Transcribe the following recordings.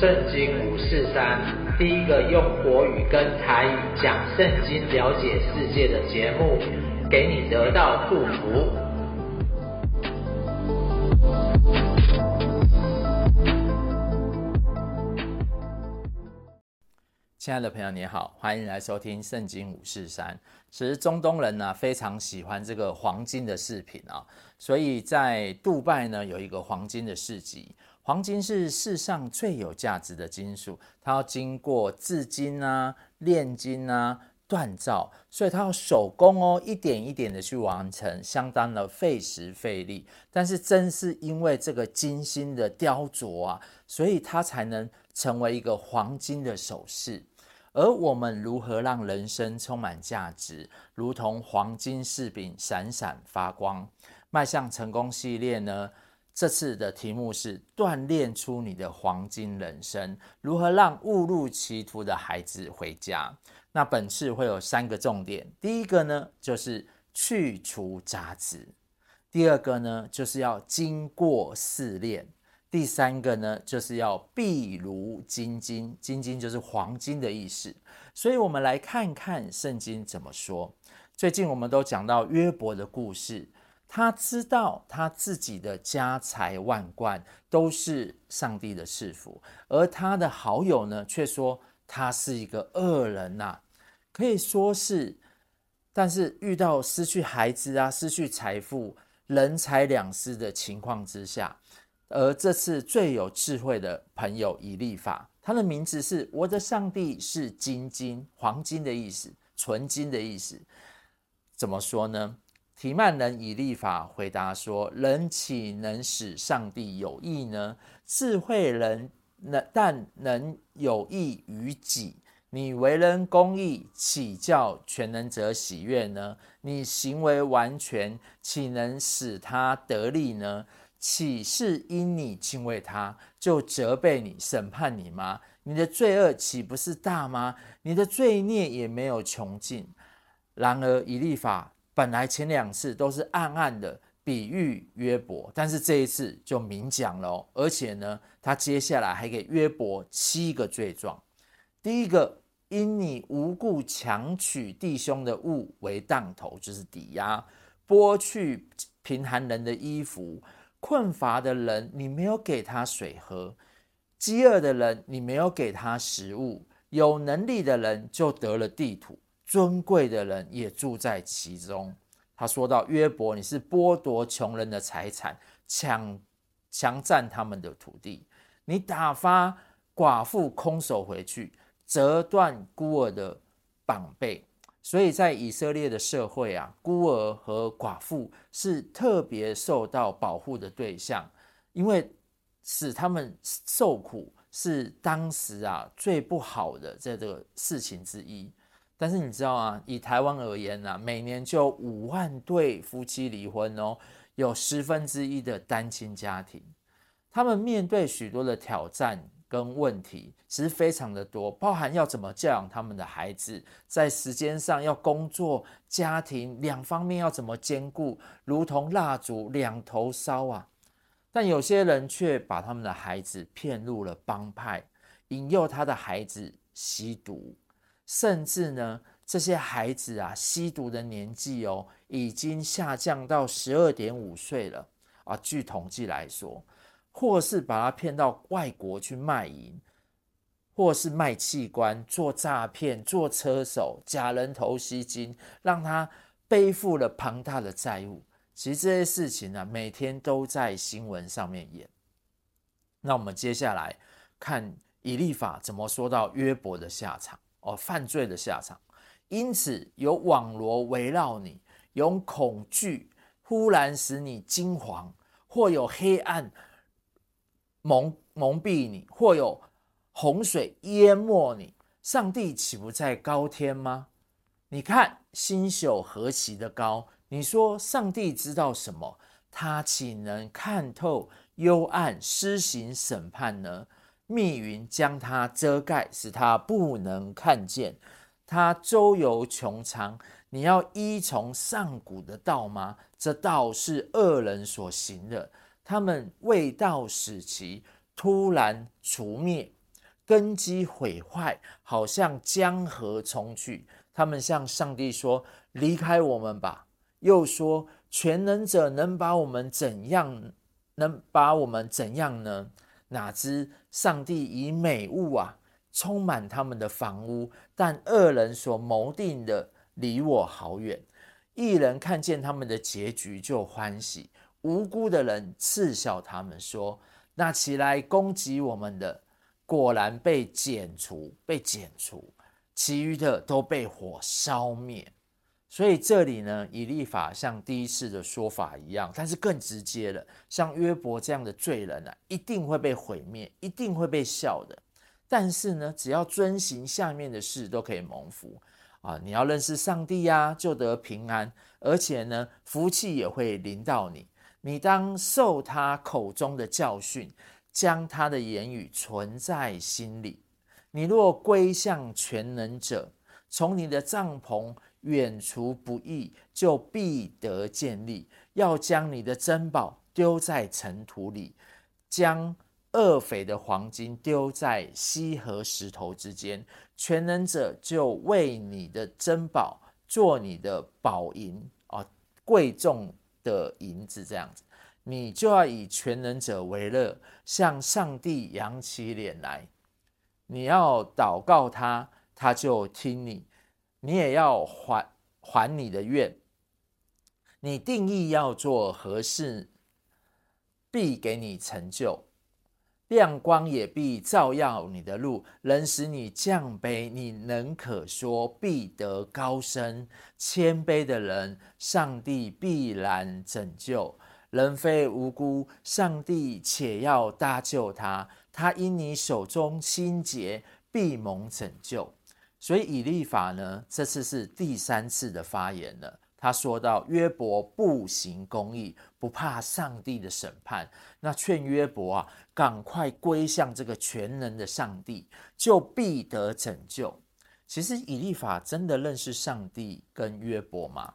圣经五四三，第一个用国语跟台语讲圣经、了解世界的节目，给你得到祝福。亲爱的朋友，你好，欢迎来收听圣经五四三。其实中东人呢、非常喜欢这个黄金的饰品啊，所以在杜拜呢有一个黄金的市集。黄金是世上最有价值的金属，它要经过制金啊、炼金啊、锻造，所以它要手工哦，一点一点的去完成，相当的费时费力。但是正是因为这个精心的雕琢啊，所以它才能成为一个黄金的首饰。而我们如何让人生充满价值，如同黄金饰品闪闪发光，迈向成功系列呢？这次的题目是锻炼出你的黄金人生，如何让误入歧途的孩子回家？那本次会有三个重点，第一个呢就是去除杂质，第二个呢就是要经过试炼，第三个呢就是要碧如金金，金金就是黄金的意思。所以，我们来看看圣经怎么说。最近我们都讲到约伯的故事。他知道他自己的家财万贯都是上帝的赐福，而他的好友呢，却说他是一个恶人呐、可以说是。但是遇到失去孩子啊、失去财富、人财两失的情况之下，而这次最有智慧的朋友以利法，他的名字是我的上帝是金金，黄金的意思，纯金的意思，怎么说呢？提曼人以立法回答说：“人岂能使上帝有益呢？智慧人能，但能有益于己。你为人公义，岂叫全能者喜悦呢？你行为完全，岂能使他得利呢？岂是因你敬畏他，就责备你、审判你吗？你的罪恶岂不是大吗？你的罪孽也没有穷尽。然而以利法。”本来前两次都是暗暗的比喻约伯，但是这一次就明讲了。而且呢，他接下来还给约伯七个罪状。第一个，因你无故强取弟兄的物为当头，就是抵押；剥去贫寒人的衣服；困乏的人，你没有给他水喝；饥饿的人，你没有给他食物；有能力的人就得了地土。尊贵的人也住在其中。他说到约伯，你是剥夺穷人的财产，抢强占他们的土地，你打发寡妇空手回去，折断孤儿的膀臂。所以在以色列的社会啊，孤儿和寡妇是特别受到保护的对象，因为使他们受苦是当时啊最不好的在这个事情之一。但是你知道啊，以台湾而言啊，每年就五万对夫妻离婚哦，有十分之一的单亲家庭，他们面对许多的挑战跟问题，其实非常的多，包含要怎么教养他们的孩子，在时间上要工作、家庭两方面要怎么兼顾，如同蜡烛两头烧啊。但有些人却把他们的孩子骗入了帮派，引诱他的孩子吸毒。甚至呢，这些孩子啊，吸毒的年纪哦，已经下降到十二点五岁了啊。据统计来说，或是把他骗到外国去卖淫，或是卖器官、做诈骗、做车手、假人头吸金，让他背负了庞大的债务。其实这些事情呢，每天都在新闻上面演。那我们接下来看以利法怎么说到约伯的下场。哦，犯罪的下场，因此有网罗围绕你，有恐惧忽然使你惊惶，或有黑暗蒙蒙蔽你，或有洪水淹没你。上帝岂不在高天吗？你看星宿何其的高！你说上帝知道什么？他岂能看透幽暗，施行审判呢？密云将他遮盖，使他不能看见。他周游穹苍，你要依从上古的道吗？这道是恶人所行的，他们未到使其，突然除灭。根基毁坏，好像江河冲去。他们向上帝说：“离开我们吧。”又说：“全能者能把我们怎样？能把我们怎样呢？”哪知上帝以美物啊，充满他们的房屋，但恶人所谋定的离我好远。一人看见他们的结局就欢喜，无辜的人嗤笑他们说：“那起来攻击我们的，果然被剪除，被剪除，其余的都被火烧灭。”所以这里呢，以立法像第一次的说法一样，但是更直接了。像约伯这样的罪人啊，一定会被毁灭，一定会被笑的。但是呢，只要遵行下面的事，都可以蒙福啊！你要认识上帝呀、啊，就得平安，而且呢，福气也会临到你。你当受他口中的教训，将他的言语存在心里。你若归向全能者，从你的帐篷。远除不义，就必得建立。要将你的珍宝丢在尘土里，将恶匪的黄金丢在溪和石头之间。全能者就为你的珍宝做你的宝银啊，贵重的银子这样子，你就要以全能者为乐，向上帝扬起脸来。你要祷告他，他就听你。你也要还还你的愿，你定义要做何事，必给你成就，亮光也必照耀你的路，能使你降卑，你能可说必得高升，谦卑的人，上帝必然拯救，人非无辜，上帝且要搭救他，他因你手中清洁，必蒙拯救。所以以利法呢，这次是第三次的发言了。他说到约伯不行公义，不怕上帝的审判，那劝约伯啊，赶快归向这个全能的上帝，就必得拯救。其实以利法真的认识上帝跟约伯吗？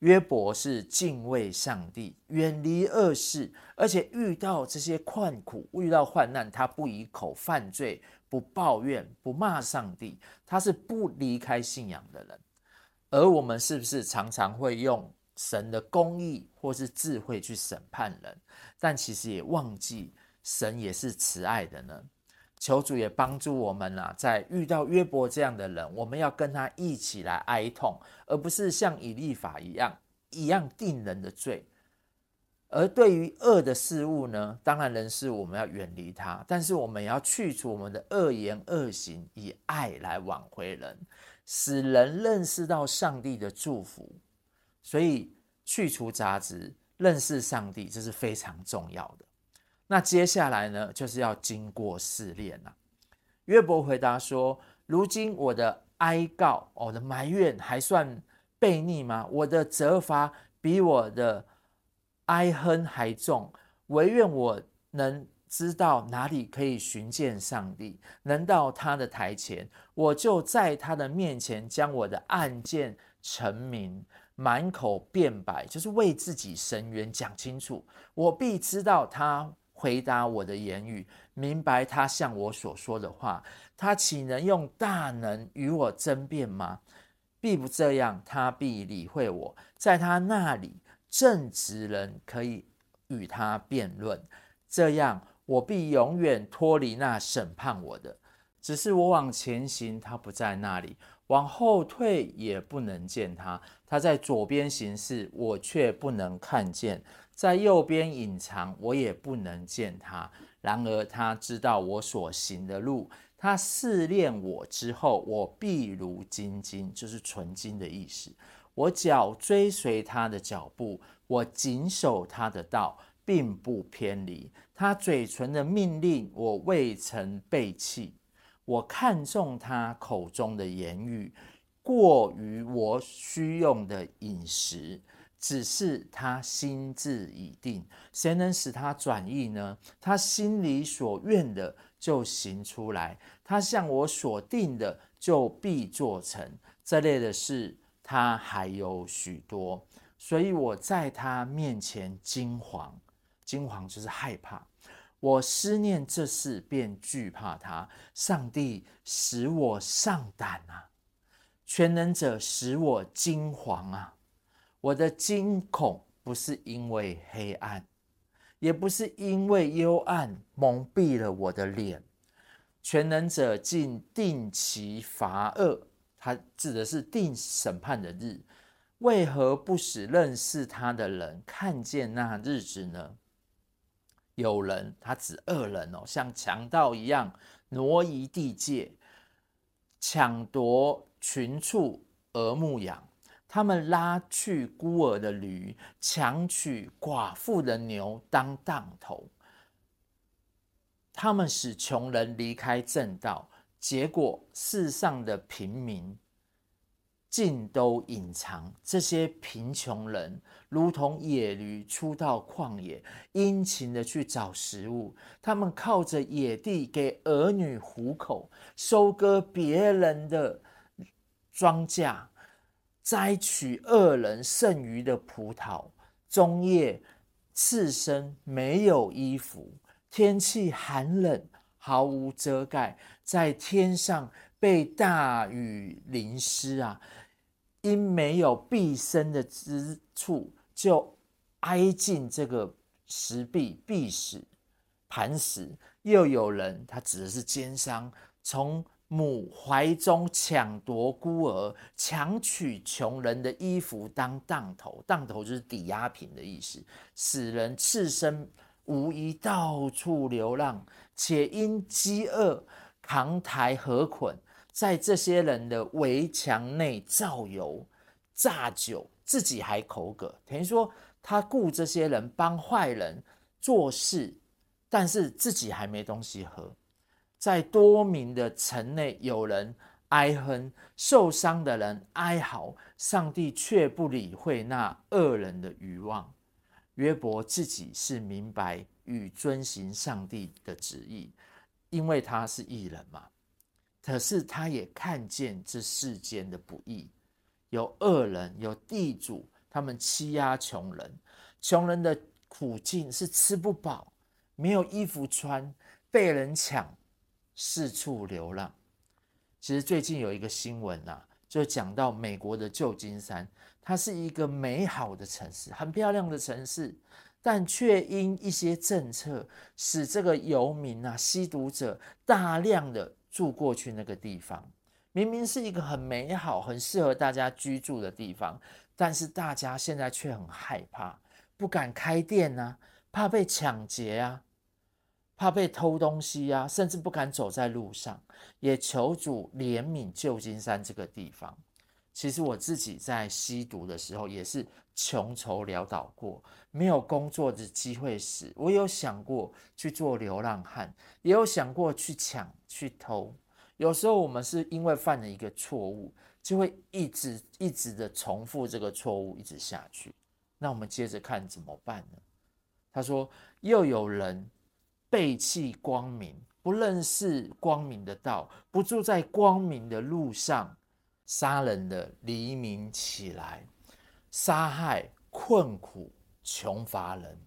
约伯是敬畏上帝，远离恶事，而且遇到这些困苦，遇到患难，他不以口犯罪。不抱怨，不骂上帝，他是不离开信仰的人。而我们是不是常常会用神的公义或是智慧去审判人？但其实也忘记神也是慈爱的呢？求主也帮助我们啊，在遇到约伯这样的人，我们要跟他一起来哀痛，而不是像以利法一样一样定人的罪。而对于恶的事物呢，当然人是我们要远离它，但是我们要去除我们的恶言恶行，以爱来挽回人，使人认识到上帝的祝福。所以去除杂质，认识上帝，这是非常重要的。那接下来呢，就是要经过试炼了。约伯回答说：“如今我的哀告，我的埋怨还算悖逆吗？我的责罚比我的。”哀哼还重，惟愿我能知道哪里可以寻见上帝，能到他的台前，我就在他的面前将我的案件陈明，满口辩白，就是为自己伸冤，讲清楚。我必知道他回答我的言语，明白他向我所说的话。他岂能用大能与我争辩吗？必不这样，他必理会我，在他那里。正直人可以与他辩论，这样我必永远脱离那审判我的。只是我往前行，他不在那里；往后退，也不能见他。他在左边行事，我却不能看见；在右边隐藏，我也不能见他。然而他知道我所行的路，他试炼我之后，我必如精金，就是纯金的意思。我脚追随他的脚步，我谨守他的道，并不偏离。他嘴唇的命令，我未曾背弃。我看中他口中的言语，过于我需用的饮食。只是他心志已定，谁能使他转意呢？他心里所愿的，就行出来；他向我所定的，就必做成。这类的事。他还有许多，所以我在他面前惊惶，惊惶就是害怕。我思念这事，便惧怕他。上帝使我上胆啊！全能者使我惊惶啊！我的惊恐不是因为黑暗，也不是因为幽暗蒙蔽了我的脸。全能者竟定其罚恶，他指的是定审判的日。为何不使认识他的人看见那日子呢？有人，他指恶人哦，像强盗一样挪移地界，抢夺群畜而牧养。他们拉去孤儿的驴，强取寡妇的牛当当头。他们使穷人离开正道，结果世上的平民尽都隐藏。这些贫穷人如同野驴出到旷野，殷勤的去找食物。他们靠着野地给儿女糊口，收割别人的庄稼，摘取恶人剩余的葡萄，终夜赤身，没有衣服。天气寒冷，毫无遮盖，在天上被大雨淋湿啊！因没有避身的之处，就挨近这个石壁，必死、磐石。又有人，他指的是奸商，从母怀中抢夺孤儿，强取穷人的衣服当当头，当头就是抵押品的意思，使人赤身。无疑到处流浪，且因饥饿扛抬禾捆，在这些人的围墙内造油、榨酒，自己还口渴。等于说，他雇这些人帮坏人做事，但是自己还没东西喝。在多民的城内，有人哀哼，受伤的人哀嚎，上帝却不理会那恶人的欲望。约伯自己是明白与遵行上帝的旨意，因为他是艺人嘛。可是他也看见这世间的不义，有恶人，有地主，他们欺压穷人。穷人的苦境是吃不饱，没有衣服穿，被人抢，四处流浪。其实最近有一个新闻啊，就讲到美国的旧金山。它是一个美好的城市，很漂亮的城市，但却因一些政策，使这个游民啊、吸毒者大量的住过去那个地方。明明是一个很美好、很适合大家居住的地方，但是大家现在却很害怕，不敢开店啊，怕被抢劫啊，怕被偷东西啊，甚至不敢走在路上。也求主怜悯旧金山这个地方。其实我自己在吸毒的时候也是穷愁潦倒过，没有工作的机会时，我有想过去做流浪汉，也有想过去抢去偷。有时候我们是因为犯了一个错误，就会一直一直的重复这个错误，一直下去。那我们接着看怎么办呢？他说：“又有人背弃光明，不认识光明的道，不住在光明的路上。”杀人的黎明起来，杀害困苦穷乏人，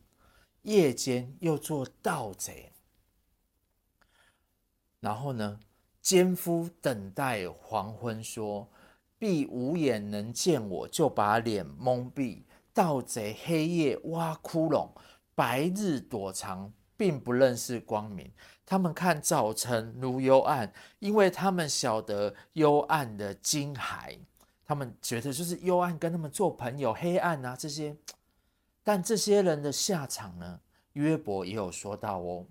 夜间又做盗贼。然后呢，奸夫等待黄昏，说必无眼能见我，就把脸蒙蔽。盗贼黑夜挖窟窿，白日躲藏。并不认识光明，他们看早晨如幽暗，因为他们晓得幽暗的惊骇，他们觉得就是幽暗跟他们做朋友，黑暗啊这些。但这些人的下场呢？约伯也有说到哦，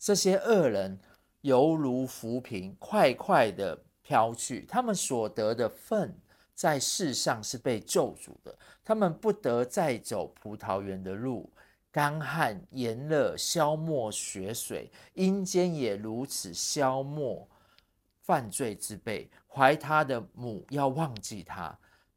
这些恶人犹如浮萍，快快的飘去，他们所得的份在世上是被咒诅的，他们不得再走葡萄园的路。干旱炎热消没血水，阴间也如此消没犯罪之辈。怀他的母要忘记他，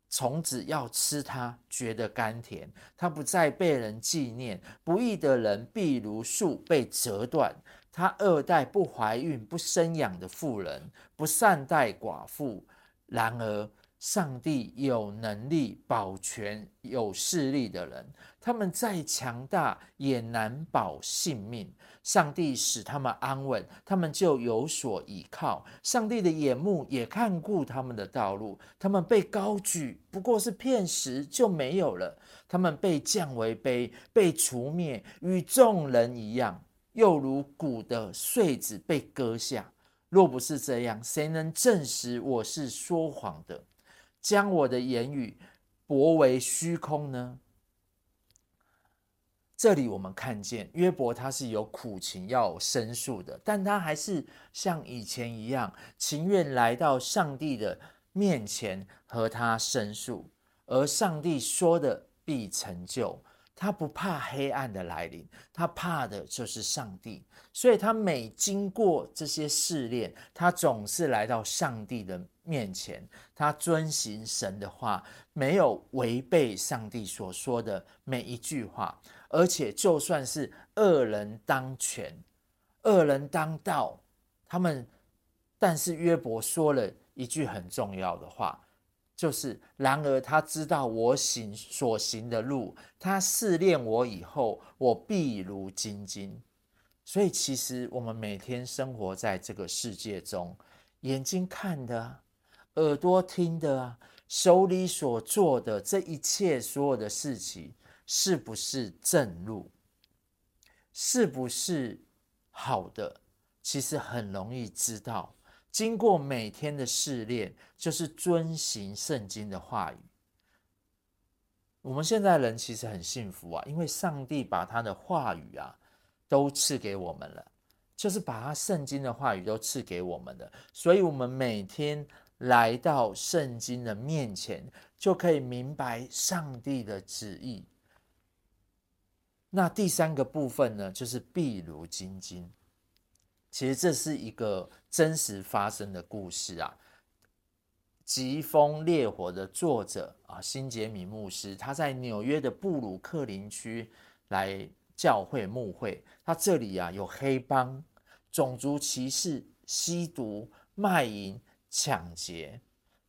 虫子要吃他，觉得甘甜。他不再被人纪念，不义的人必如树被折断。他二代不怀孕不生养的妇人，不善待寡妇。然而上帝有能力保全有势力的人，他们再强大也难保性命。上帝使他们安稳，他们就有所依靠。上帝的眼目也看顾他们的道路。他们被高举，不过是片时就没有了。他们被降为卑，被除灭，与众人一样，又如谷的穗子被割下。若不是这样，谁能证实我是说谎的？将我的言语驳为虚空呢？这里我们看见约伯他是有苦情要申诉的，但他还是像以前一样，情愿来到上帝的面前和他申诉，而上帝说的必成就。他不怕黑暗的来临，他怕的就是上帝。所以，他每经过这些试炼，他总是来到上帝的面前。他遵行神的话，没有违背上帝所说的每一句话。而且，就算是恶人当权、恶人当道，他们，但是约伯说了一句很重要的话。就是，然而他知道我行所行的路，他试炼我以后，我必如精金。所以，其实我们每天生活在这个世界中，眼睛看的，耳朵听的，手里所做的这一切所有的事情，是不是正路？是不是好的？其实很容易知道。经过每天的试炼，就是遵行圣经的话语。我们现在人其实很幸福啊，因为上帝把他的话语啊都赐给我们了，就是把他圣经的话语都赐给我们了，所以我们每天来到圣经的面前，就可以明白上帝的旨意。那第三个部分呢，就是必如金经。其实这是一个真实发生的故事啊！《疾风烈火》的作者啊，辛杰米牧师，他在纽约的布鲁克林区来教会牧会。他这里啊有黑帮、种族歧视、吸毒、卖淫、抢劫。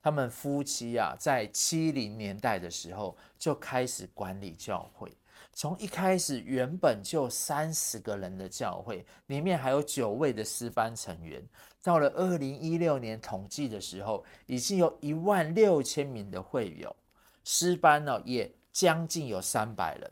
他们夫妻啊，在七零年代的时候就开始管理教会。从一开始，原本就三十个人的教会，里面还有九位的诗班成员。到了二零一六年统计的时候，已经有一万六千名的会友，诗班呢也将近有三百人。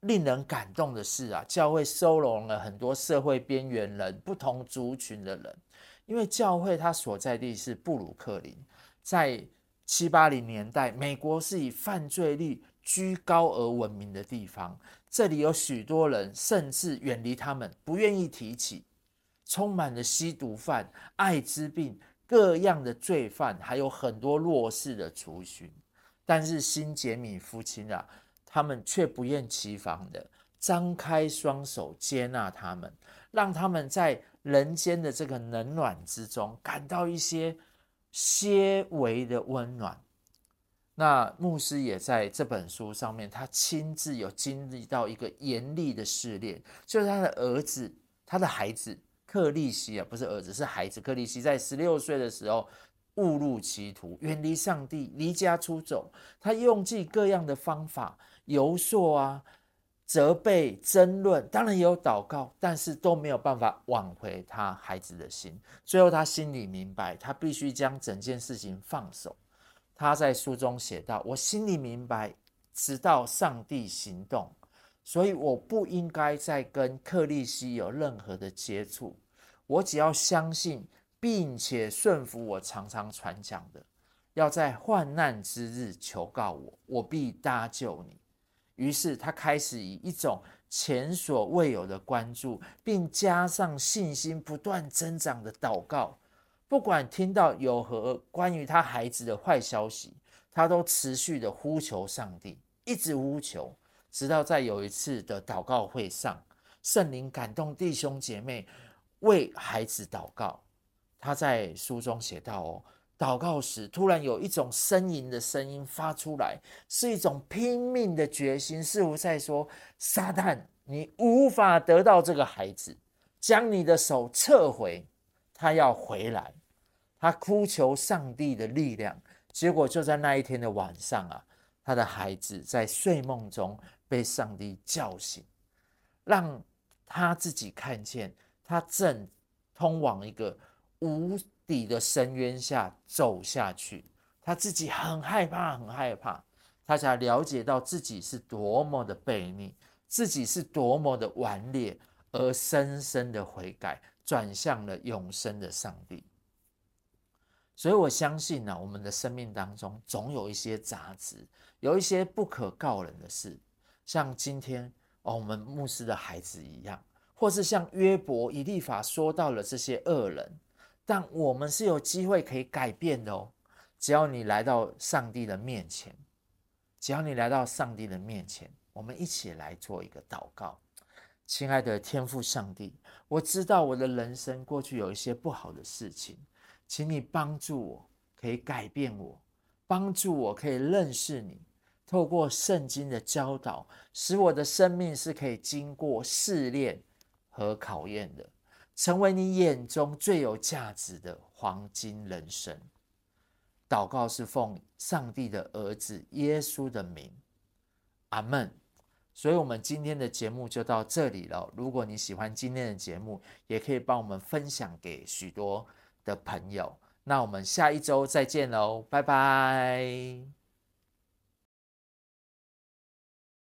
令人感动的是啊，教会收容了很多社会边缘人、不同族群的人，因为教会它所在地是布鲁克林，在七八零年代，美国是以犯罪率居高而闻名的地方，这里有许多人甚至远离他们，不愿意提起，充满了吸毒犯、艾滋病、各样的罪犯，还有很多弱势的族群。但是辛杰米夫妻啊，他们却不厌其烦的张开双手接纳他们，让他们在人间的这个冷暖之中，感到一些些微的温暖。那牧师也在这本书上面，他亲自有经历到一个严厉的试炼，就是他的儿子，他的孩子克利希啊，不是儿子，是孩子克利希，在十六岁的时候误入歧途，远离上帝，离家出走。他用尽各样的方法游说啊、责备、争论，当然也有祷告，但是都没有办法挽回他孩子的心。最后他心里明白，他必须将整件事情放手。他在书中写道：“我心里明白，直到上帝行动，所以我不应该再跟克利希有任何的接触。我只要相信，并且顺服我常常传讲的，要在患难之日求告我，我必搭救你。”于是他开始以一种前所未有的关注，并加上信心不断增长的祷告。不管听到有何关于他孩子的坏消息，他都持续的呼求上帝，一直呼求，直到在有一次的祷告会上，圣灵感动弟兄姐妹为孩子祷告。他在书中写道：“哦，祷告时突然有一种呻吟的声音发出来，是一种拼命的决心，似乎在说：‘撒旦，你无法得到这个孩子，将你的手撤回，他要回来。’”他哭求上帝的力量，结果就在那一天的晚上啊，他的孩子在睡梦中被上帝叫醒，让他自己看见他正通往一个无底的深渊下走下去，他自己很害怕，很害怕，他才了解到自己是多么的悖逆，自己是多么的顽劣，而深深的悔改，转向了永生的上帝。所以我相信呢、我们的生命当中总有一些杂质，有一些不可告人的事，像今天哦，我们牧师的孩子一样，或是像约伯、以利法说到了这些恶人，但我们是有机会可以改变的哦。只要你来到上帝的面前，只要你来到上帝的面前，我们一起来做一个祷告。亲爱的天父上帝，我知道我的人生过去有一些不好的事情。请你帮助我，可以改变我，帮助我可以认识你。透过圣经的教导，使我的生命是可以经过试炼和考验的，成为你眼中最有价值的黄金人生。祷告是奉上帝的儿子耶稣的名，阿门。所以，我们今天的节目就到这里了。如果你喜欢今天的节目，也可以帮我们分享给许多的朋友，那我们下一周再见喽，拜拜。